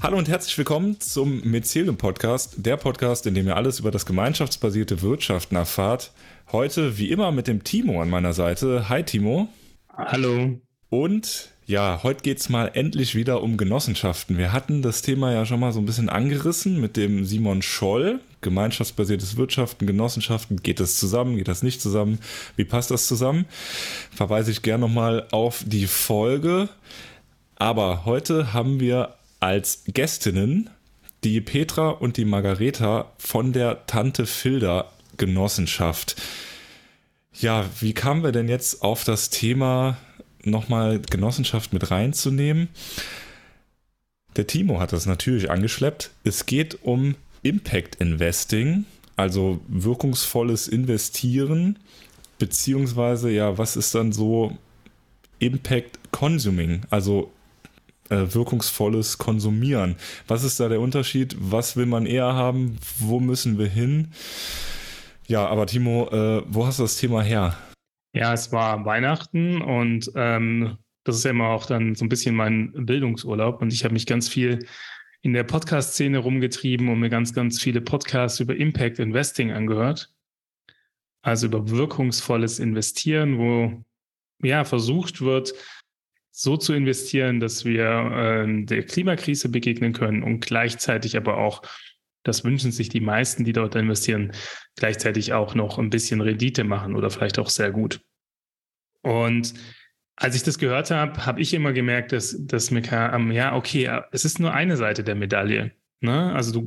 Hallo und herzlich willkommen zum Mycelium Podcast, der Podcast, in dem ihr alles über das gemeinschaftsbasierte Wirtschaften erfahrt. Heute wie immer mit dem Timo an meiner Seite. Hi Timo. Hallo. Und ja, heute geht es mal endlich wieder um Genossenschaften. Wir hatten das Thema ja schon mal so ein bisschen angerissen mit dem Simon Scholl. Gemeinschaftsbasiertes Wirtschaften, Genossenschaften, geht das zusammen, geht das nicht zusammen? Wie passt das zusammen? Verweise ich gerne nochmal auf die Folge. Aber heute haben wir als Gästinnen die Petra und die Margareta von der Tante Filda Genossenschaft. Ja, wie kamen wir denn jetzt auf das Thema nochmal Genossenschaft mit reinzunehmen? Der Timo hat das natürlich angeschleppt. Es geht um Impact Investing, also wirkungsvolles Investieren, beziehungsweise ja, was ist dann so Impact Consuming, also wirkungsvolles Konsumieren. Was ist da der Unterschied? Was will man eher haben? Wo müssen wir hin? Ja, aber Timo, äh, wo hast du das Thema her? Ja, es war Weihnachten und ähm, das ist ja immer auch dann so ein bisschen mein Bildungsurlaub und ich habe mich ganz viel in der Podcast-Szene rumgetrieben und mir ganz, ganz viele Podcasts über Impact Investing angehört. Also über wirkungsvolles Investieren, wo ja versucht wird, so zu investieren, dass wir äh, der Klimakrise begegnen können und gleichzeitig aber auch, das wünschen sich die meisten, die dort investieren, gleichzeitig auch noch ein bisschen Rendite machen oder vielleicht auch sehr gut. Und als ich das gehört habe, habe ich immer gemerkt, dass, dass mir kam, ja, okay, es ist nur eine Seite der Medaille. Ne? Also du,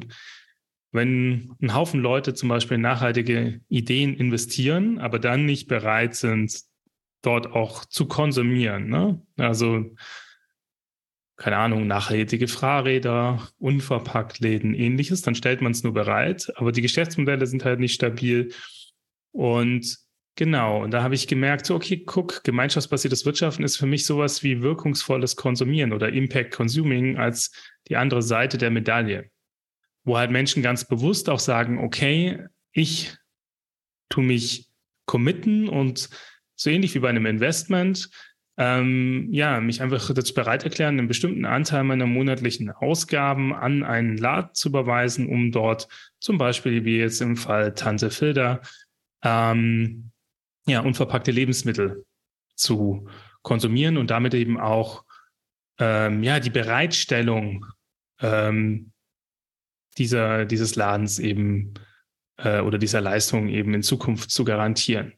wenn ein Haufen Leute zum Beispiel in nachhaltige Ideen investieren, aber dann nicht bereit sind, dort auch zu konsumieren. Ne? Also, keine Ahnung, nachhaltige Fahrräder, Unverpacktläden, ähnliches, dann stellt man es nur bereit, aber die Geschäftsmodelle sind halt nicht stabil. Und genau, und da habe ich gemerkt, okay, guck, gemeinschaftsbasiertes Wirtschaften ist für mich sowas wie wirkungsvolles Konsumieren oder Impact Consuming als die andere Seite der Medaille. Wo halt Menschen ganz bewusst auch sagen, okay, ich tu mich committen und so ähnlich wie bei einem Investment, ähm, ja, mich einfach dazu bereit erklären, einen bestimmten Anteil meiner monatlichen Ausgaben an einen Laden zu überweisen, um dort zum Beispiel, wie jetzt im Fall Tante Filder, ähm, ja, unverpackte Lebensmittel zu konsumieren und damit eben auch ähm, ja, die Bereitstellung ähm, dieser, dieses Ladens eben äh, oder dieser Leistung eben in Zukunft zu garantieren.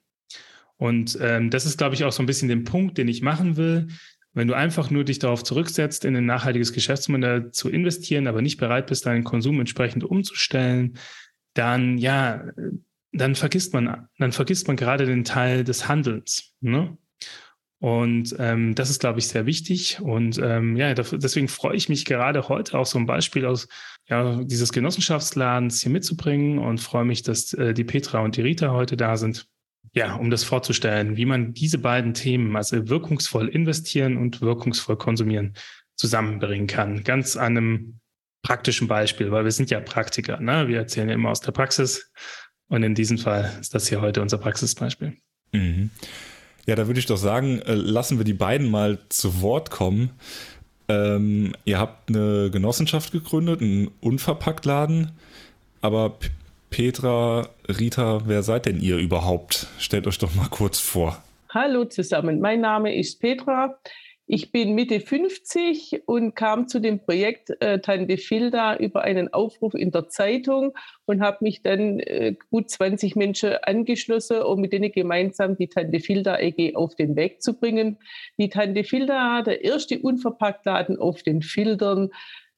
Und ähm, das ist, glaube ich, auch so ein bisschen den Punkt, den ich machen will. Wenn du einfach nur dich darauf zurücksetzt, in ein nachhaltiges Geschäftsmodell zu investieren, aber nicht bereit bist, deinen Konsum entsprechend umzustellen, dann ja, dann vergisst man, dann vergisst man gerade den Teil des Handelns. Ne? Und ähm, das ist, glaube ich, sehr wichtig. Und ähm, ja, deswegen freue ich mich gerade heute auch so ein Beispiel aus ja, dieses Genossenschaftsladens hier mitzubringen und freue mich, dass äh, die Petra und die Rita heute da sind ja, um das vorzustellen, wie man diese beiden Themen, also wirkungsvoll investieren und wirkungsvoll konsumieren, zusammenbringen kann. Ganz an einem praktischen Beispiel, weil wir sind ja Praktiker. Ne? Wir erzählen ja immer aus der Praxis. Und in diesem Fall ist das hier heute unser Praxisbeispiel. Mhm. Ja, da würde ich doch sagen, äh, lassen wir die beiden mal zu Wort kommen. Ähm, ihr habt eine Genossenschaft gegründet, einen Unverpacktladen, aber Petra, Rita, wer seid denn ihr überhaupt? Stellt euch doch mal kurz vor. Hallo zusammen, mein Name ist Petra. Ich bin Mitte 50 und kam zu dem Projekt äh, Tante Filda über einen Aufruf in der Zeitung und habe mich dann äh, gut 20 Menschen angeschlossen, um mit denen gemeinsam die Tante Filda EG auf den Weg zu bringen. Die Tante Filda, der erste Unverpacktladen auf den Filtern,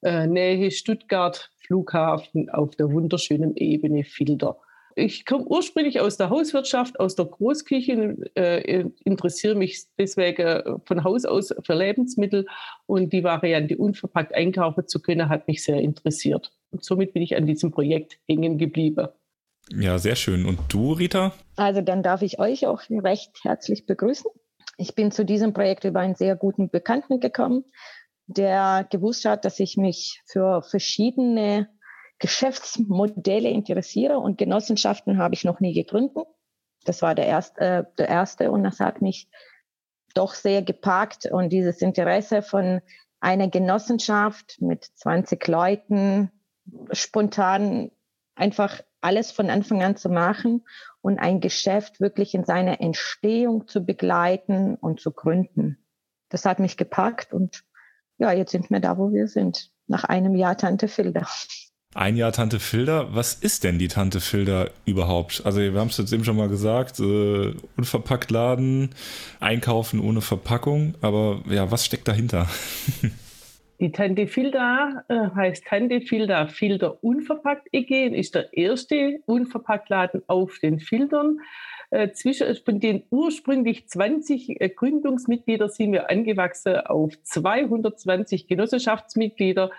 äh, Nähe Stuttgart, Flughafen auf der wunderschönen Ebene Filter. Ich komme ursprünglich aus der Hauswirtschaft, aus der Großküche, äh, interessiere mich deswegen von Haus aus für Lebensmittel und die Variante unverpackt einkaufen zu können, hat mich sehr interessiert. Und somit bin ich an diesem Projekt hängen geblieben. Ja, sehr schön. Und du, Rita? Also dann darf ich euch auch recht herzlich begrüßen. Ich bin zu diesem Projekt über einen sehr guten Bekannten gekommen, der gewusst hat, dass ich mich für verschiedene Geschäftsmodelle interessiere und Genossenschaften habe ich noch nie gegründet. Das war der erste, äh, der erste und das hat mich doch sehr geparkt und dieses Interesse von eine Genossenschaft mit 20 Leuten spontan einfach alles von Anfang an zu machen und ein Geschäft wirklich in seiner Entstehung zu begleiten und zu gründen. Das hat mich gepackt und ja, jetzt sind wir da, wo wir sind, nach einem Jahr Tante Filder. Ein Jahr Tante Filder. Was ist denn die Tante Filder überhaupt? Also wir haben es jetzt eben schon mal gesagt, äh, unverpackt laden, einkaufen ohne Verpackung. Aber ja, was steckt dahinter? Die Tante Filda äh, heißt Tante Filda Filter Unverpackt EG und ist der erste Unverpacktladen auf den Filtern. Äh, zwischen, von den ursprünglich 20 äh, Gründungsmitgliedern sind wir angewachsen auf 220 Genossenschaftsmitglieder,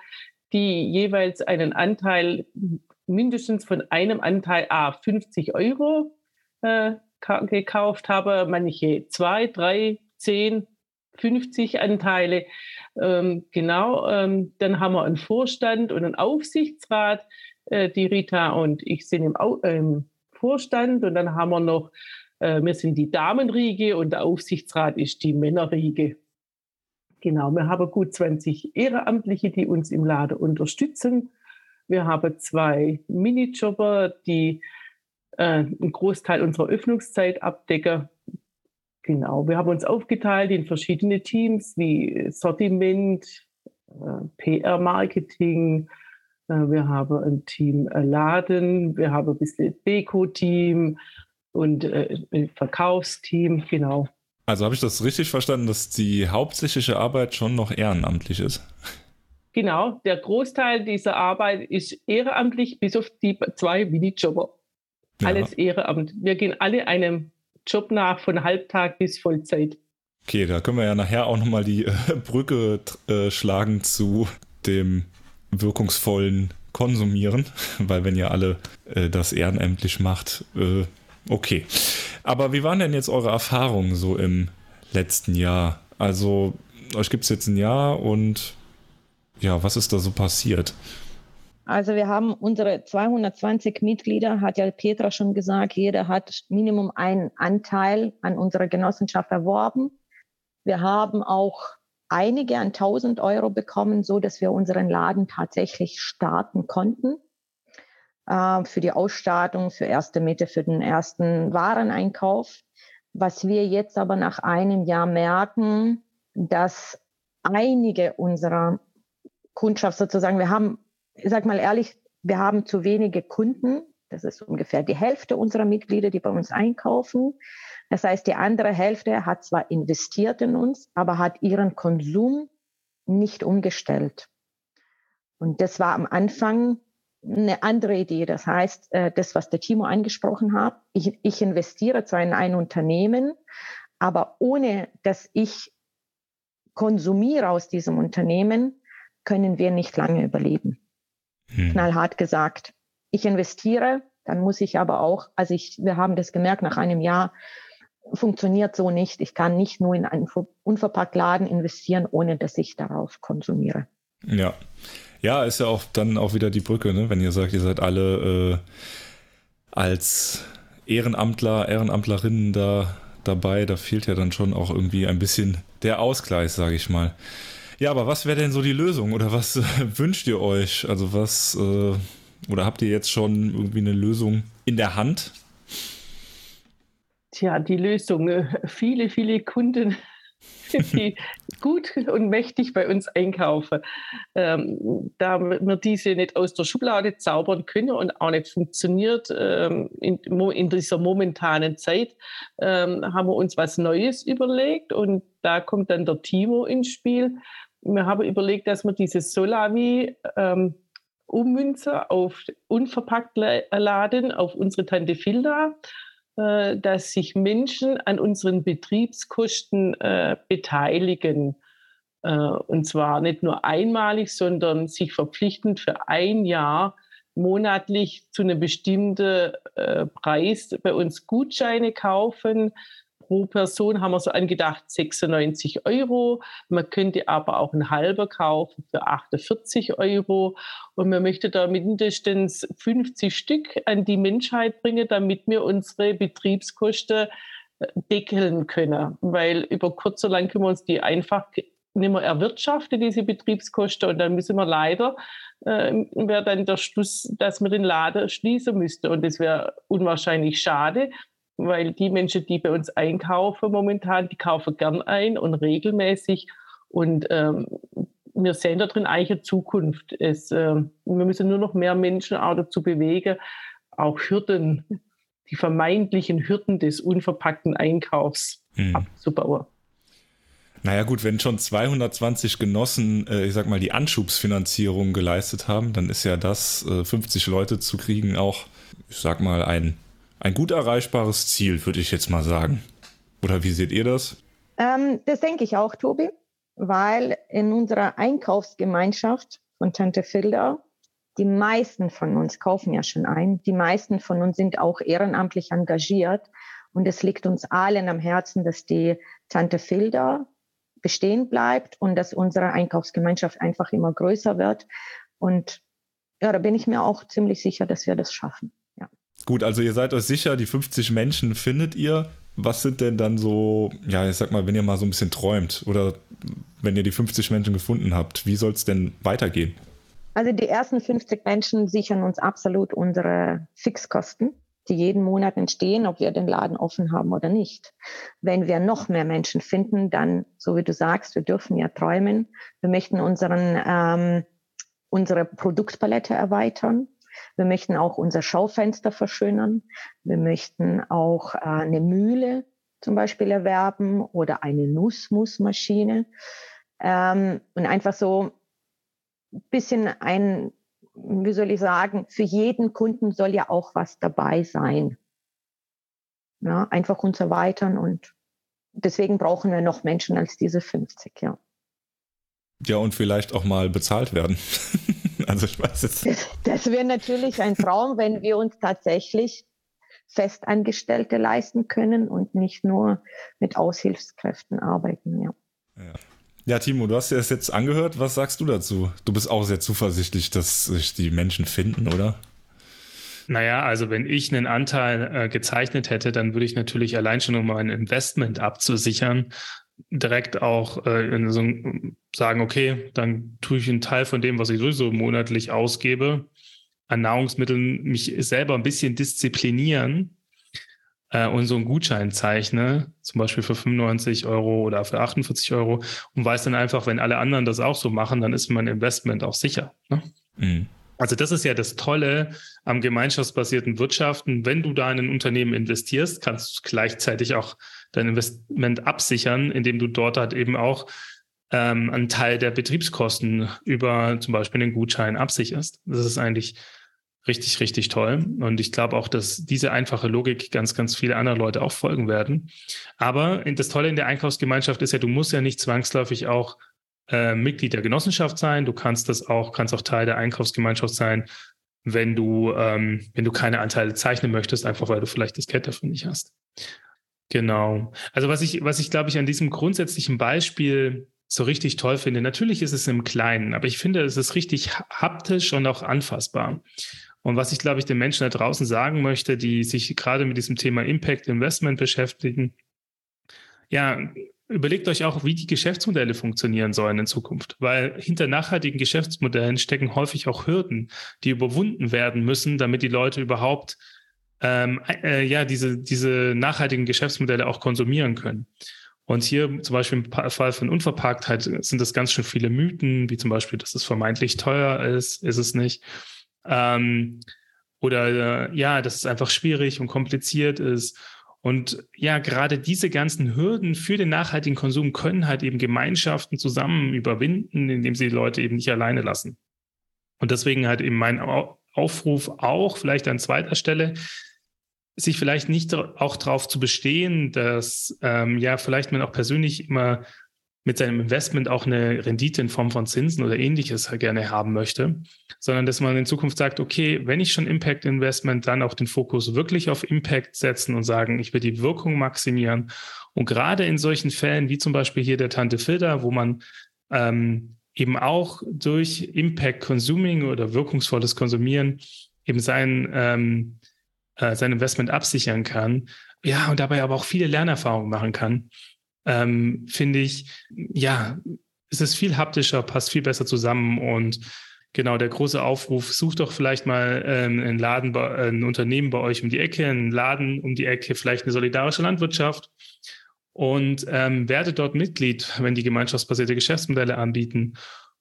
die jeweils einen Anteil mindestens von einem Anteil A 50 Euro äh, gekauft haben, manche zwei, drei, zehn, 50 Anteile. Ähm, genau, ähm, dann haben wir einen Vorstand und einen Aufsichtsrat. Äh, die Rita und ich sind im, Au im Vorstand und dann haben wir noch, äh, wir sind die Damenriege und der Aufsichtsrat ist die Männerriege. Genau, wir haben gut 20 Ehrenamtliche, die uns im Laden unterstützen. Wir haben zwei Minijobber, die äh, einen Großteil unserer Öffnungszeit abdecken. Genau, wir haben uns aufgeteilt in verschiedene Teams wie Sortiment, äh, PR-Marketing, wir haben ein Team äh, Laden, wir haben ein bisschen Deko-Team und ein Verkaufsteam, genau. Also habe ich das richtig verstanden, dass die hauptsächliche Arbeit schon noch ehrenamtlich ist? Genau, der Großteil dieser Arbeit ist ehrenamtlich, bis auf die zwei Minijobber. Ja. Alles Ehrenamt. Wir gehen alle einem Job nach von Halbtag bis Vollzeit. Okay, da können wir ja nachher auch nochmal die äh, Brücke äh, schlagen zu dem wirkungsvollen Konsumieren, weil wenn ihr alle äh, das ehrenamtlich macht, äh, okay. Aber wie waren denn jetzt eure Erfahrungen so im letzten Jahr? Also, euch gibt es jetzt ein Jahr und ja, was ist da so passiert? Also wir haben unsere 220 Mitglieder, hat ja Petra schon gesagt, jeder hat Minimum einen Anteil an unserer Genossenschaft erworben. Wir haben auch einige an 1000 Euro bekommen, so dass wir unseren Laden tatsächlich starten konnten. Äh, für die Ausstattung, für erste Miete, für den ersten Wareneinkauf. Was wir jetzt aber nach einem Jahr merken, dass einige unserer Kundschaft sozusagen, wir haben ich sage mal ehrlich, wir haben zu wenige Kunden. Das ist ungefähr die Hälfte unserer Mitglieder, die bei uns einkaufen. Das heißt, die andere Hälfte hat zwar investiert in uns, aber hat ihren Konsum nicht umgestellt. Und das war am Anfang eine andere Idee. Das heißt, äh, das, was der Timo angesprochen hat, ich, ich investiere zwar in ein Unternehmen, aber ohne dass ich konsumiere aus diesem Unternehmen, können wir nicht lange überleben hm. knallhart gesagt. Ich investiere, dann muss ich aber auch, also ich, wir haben das gemerkt, nach einem Jahr funktioniert so nicht. Ich kann nicht nur in einen unverpackt Laden investieren, ohne dass ich darauf konsumiere. Ja. Ja, ist ja auch dann auch wieder die Brücke, ne? wenn ihr sagt, ihr seid alle äh, als Ehrenamtler, Ehrenamtlerinnen da dabei, da fehlt ja dann schon auch irgendwie ein bisschen der Ausgleich, sage ich mal. Ja, aber was wäre denn so die Lösung oder was äh, wünscht ihr euch? Also was äh, oder habt ihr jetzt schon irgendwie eine Lösung in der Hand? Tja, die Lösung. Äh, viele, viele Kunden die gut und mächtig bei uns einkaufen. Ähm, da wir diese nicht aus der Schublade zaubern können und auch nicht funktioniert ähm, in, in, dieser momentanen Zeit, ähm, haben wir uns was Neues überlegt und da kommt dann der Timo ins Spiel wir haben überlegt, dass wir dieses Solavi ähm, ummünzen auf unverpackt laden, auf unsere Tante Filda, äh, dass sich Menschen an unseren Betriebskosten äh, beteiligen. Äh, und zwar nicht nur einmalig, sondern sich verpflichtend für ein Jahr monatlich zu einem bestimmten äh, Preis bei uns Gutscheine kaufen, pro Person haben wir so angedacht 96 Euro. Man könnte aber auch ein halber kaufen für 48 Euro. Und man möchte da mindestens 50 Stück an die Menschheit bringen, damit wir unsere Betriebskosten äh, deckeln können. Weil über kurz oder lang können wir uns die einfach nicht mehr erwirtschaften, diese Betriebskosten. Und dann müssen wir leider, äh, wäre dann der Schluss, dass wir den Laden schließen müssten. Und das wäre unwahrscheinlich schade, weil die Menschen, die bei uns einkaufen momentan, die kaufen gern ein und regelmäßig. Und ähm, wir sehen da drin eigentlich eine Zukunft. Es, äh, wir müssen nur noch mehr Menschen auch dazu bewegen, auch Hürden, die vermeintlichen Hürden des unverpackten Einkaufs hm. abzubauen. Naja gut, wenn schon 220 Genossen, äh, ich sag mal, die Anschubsfinanzierung geleistet haben, dann ist ja das, äh, 50 Leute zu kriegen, auch, ich sag mal, ein, ein gut erreichbares Ziel, würde ich jetzt mal sagen. Oder wie seht ihr das? Ähm, das denke ich auch, Tobi, weil in unserer Einkaufsgemeinschaft von Tante Filda, die meisten von uns kaufen ja schon ein, die meisten von uns sind auch ehrenamtlich engagiert. Und es liegt uns allen am Herzen, dass die Tante Filda bestehen bleibt und dass unsere Einkaufsgemeinschaft einfach immer größer wird. Und ja, da bin ich mir auch ziemlich sicher, dass wir das schaffen. Gut, also ihr seid euch sicher, die 50 Menschen findet ihr. Was sind denn dann so, ja, ich sag mal, wenn ihr mal so ein bisschen träumt oder wenn ihr die 50 Menschen gefunden habt, wie soll es denn weitergehen? Also die ersten 50 Menschen sichern uns absolut unsere Fixkosten die jeden Monat entstehen, ob wir den Laden offen haben oder nicht. Wenn wir noch mehr Menschen finden, dann, so wie du sagst, wir dürfen ja träumen. Wir möchten unseren, ähm, unsere Produktpalette erweitern. Wir möchten auch unser Schaufenster verschönern. Wir möchten auch äh, eine Mühle zum Beispiel erwerben oder eine Nussmusmaschine. Ähm, und einfach so ein bisschen ein wie soll ich sagen, für jeden Kunden soll ja auch was dabei sein. Ja, einfach uns erweitern und deswegen brauchen wir noch Menschen als diese 50, ja. Ja, und vielleicht auch mal bezahlt werden. also ich weiß jetzt. Das, das wäre natürlich ein Traum, wenn wir uns tatsächlich Festangestellte leisten können und nicht nur mit Aushilfskräften arbeiten, ja. ja. Ja, Timo, du hast dir das jetzt angehört. Was sagst du dazu? Du bist auch sehr zuversichtlich, dass sich die Menschen finden, oder? Naja, also wenn ich einen Anteil äh, gezeichnet hätte, dann würde ich natürlich allein schon, um mein Investment abzusichern, direkt auch äh, so, sagen, okay, dann tue ich einen Teil von dem, was ich sowieso monatlich ausgebe, an Nahrungsmitteln mich selber ein bisschen disziplinieren äh, und so einen Gutschein zeichne, zum Beispiel für 95 Euro oder für 48 Euro und weiß dann einfach, wenn alle anderen das auch so machen, dann ist mein Investment auch sicher. Ne? Mhm. Also das ist ja das Tolle am gemeinschaftsbasierten Wirtschaften. Wenn du da in ein Unternehmen investierst, kannst du gleichzeitig auch dein Investment absichern, indem du dort halt eben auch ähm, einen Teil der Betriebskosten über zum Beispiel den Gutschein absicherst. Das ist eigentlich richtig, richtig toll. Und ich glaube auch, dass diese einfache Logik ganz, ganz viele andere Leute auch folgen werden. Aber das Tolle in der Einkaufsgemeinschaft ist ja, du musst ja nicht zwangsläufig auch äh, Mitglied der Genossenschaft sein. Du kannst das auch, kannst auch Teil der Einkaufsgemeinschaft sein, wenn du, ähm, wenn du keine Anteile zeichnen möchtest, einfach weil du vielleicht das Geld dafür nicht hast. Genau. Also was ich, was ich glaube ich an diesem grundsätzlichen Beispiel so richtig toll finde, natürlich ist es im Kleinen, aber ich finde, es ist richtig haptisch und auch anfassbar. Und was ich, glaube ich, den Menschen da draußen sagen möchte, die sich gerade mit diesem Thema Impact Investment beschäftigen, ja, überlegt euch auch, wie die Geschäftsmodelle funktionieren sollen in Zukunft. Weil hinter nachhaltigen Geschäftsmodellen stecken häufig auch Hürden, die überwunden werden müssen, damit die Leute überhaupt ähm, äh, ja, diese, diese nachhaltigen Geschäftsmodelle auch konsumieren können. Und hier zum Beispiel im Fall von Unverpacktheit sind das ganz schön viele Mythen, wie zum Beispiel, dass es vermeintlich teuer ist, ist es nicht. Ähm, oder äh, ja, dass es einfach schwierig und kompliziert ist. Und ja, gerade diese ganzen Hürden für den nachhaltigen Konsum können halt eben Gemeinschaften zusammen überwinden, indem sie die Leute eben nicht alleine lassen. Und deswegen halt eben mein Aufruf auch, vielleicht an zweiter Stelle, sich vielleicht nicht auch darauf zu bestehen, dass ähm, ja vielleicht man auch persönlich immer mit seinem Investment auch eine Rendite in Form von Zinsen oder ähnliches gerne haben möchte, sondern dass man in Zukunft sagt, okay, wenn ich schon Impact Investment, dann auch den Fokus wirklich auf Impact setzen und sagen, ich will die Wirkung maximieren. Und gerade in solchen Fällen, wie zum Beispiel hier der Tante Filter, wo man ähm, eben auch durch Impact Consuming oder wirkungsvolles Konsumieren eben sein, ähm, äh, sein Investment absichern kann, ja, und dabei aber auch viele Lernerfahrungen machen kann, ähm, finde ich, ja, es ist viel haptischer, passt viel besser zusammen und genau der große Aufruf, sucht doch vielleicht mal ähm, einen Laden, bei, ein Unternehmen bei euch um die Ecke, einen Laden um die Ecke, vielleicht eine solidarische Landwirtschaft und ähm, werdet dort Mitglied, wenn die gemeinschaftsbasierte Geschäftsmodelle anbieten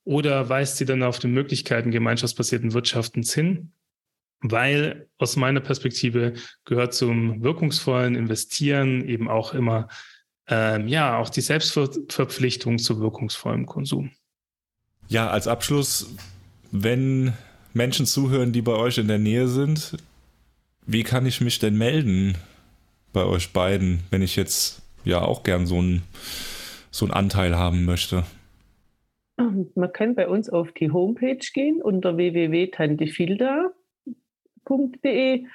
oder weist sie dann auf die Möglichkeiten gemeinschaftsbasierten Wirtschaftens hin weil aus meiner Perspektive gehört zum wirkungsvollen Investieren eben auch immer ähm, ja auch die Selbstverpflichtung zu wirkungsvollem Konsum. Ja, als Abschluss, wenn Menschen zuhören, die bei euch in der Nähe sind, wie kann ich mich denn melden bei euch beiden, wenn ich jetzt ja auch gern so einen so einen Anteil haben möchte? Man kann bei uns auf die Homepage gehen unter www.tantefilda www.lader.de.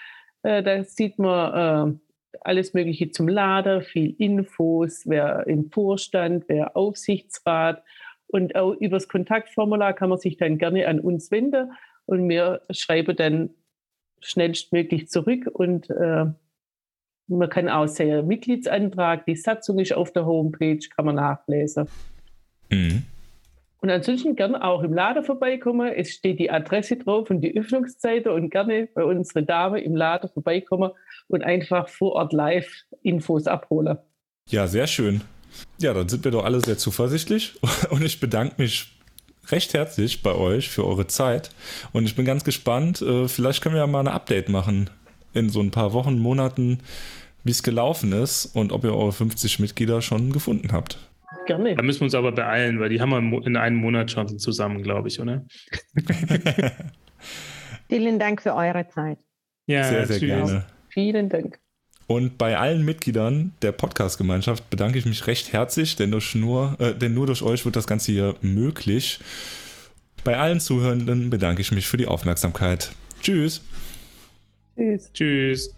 Äh, da sieht man äh, alles Mögliche zum Lader, viel Infos, wer im Vorstand, wer Aufsichtsrat. Und auch übers Kontaktformular kann man sich dann gerne an uns wenden und wir schreiben dann schnellstmöglich zurück und äh, man kann auch sehr Mitgliedsantrag, die Satzung ist auf der Homepage, kann man nachlesen. Mhm. Und ansonsten gerne auch im Laden vorbeikommen. Es steht die Adresse drauf und die Öffnungszeiten und gerne bei unseren Damen im Laden vorbeikommen und einfach vor Ort live Infos abholen. Ja, sehr schön. Ja, dann sind wir doch alle sehr zuversichtlich und ich bedanke mich recht herzlich bei euch für eure Zeit und ich bin ganz gespannt. Äh, vielleicht können wir ja mal ein Update machen in so ein paar Wochen, Monaten, wie es gelaufen ist und ob ihr eure 50 Mitglieder schon gefunden habt. Gerne. Da müssen wir uns aber beeilen, weil die haben wir in einem Monat schon zusammen, glaube ich, oder? Vielen Dank für eure Zeit. Ja, sehr, sehr tschüss. gerne. Vielen Dank. Und bei allen Mitgliedern der Podcast-Gemeinschaft bedanke ich mich recht herzlich, denn, durch nur, äh, denn nur durch euch wird das Ganze hier möglich. Bei allen Zuhörenden bedanke ich mich für die Aufmerksamkeit. Tschüss. Tschüss. Tschüss.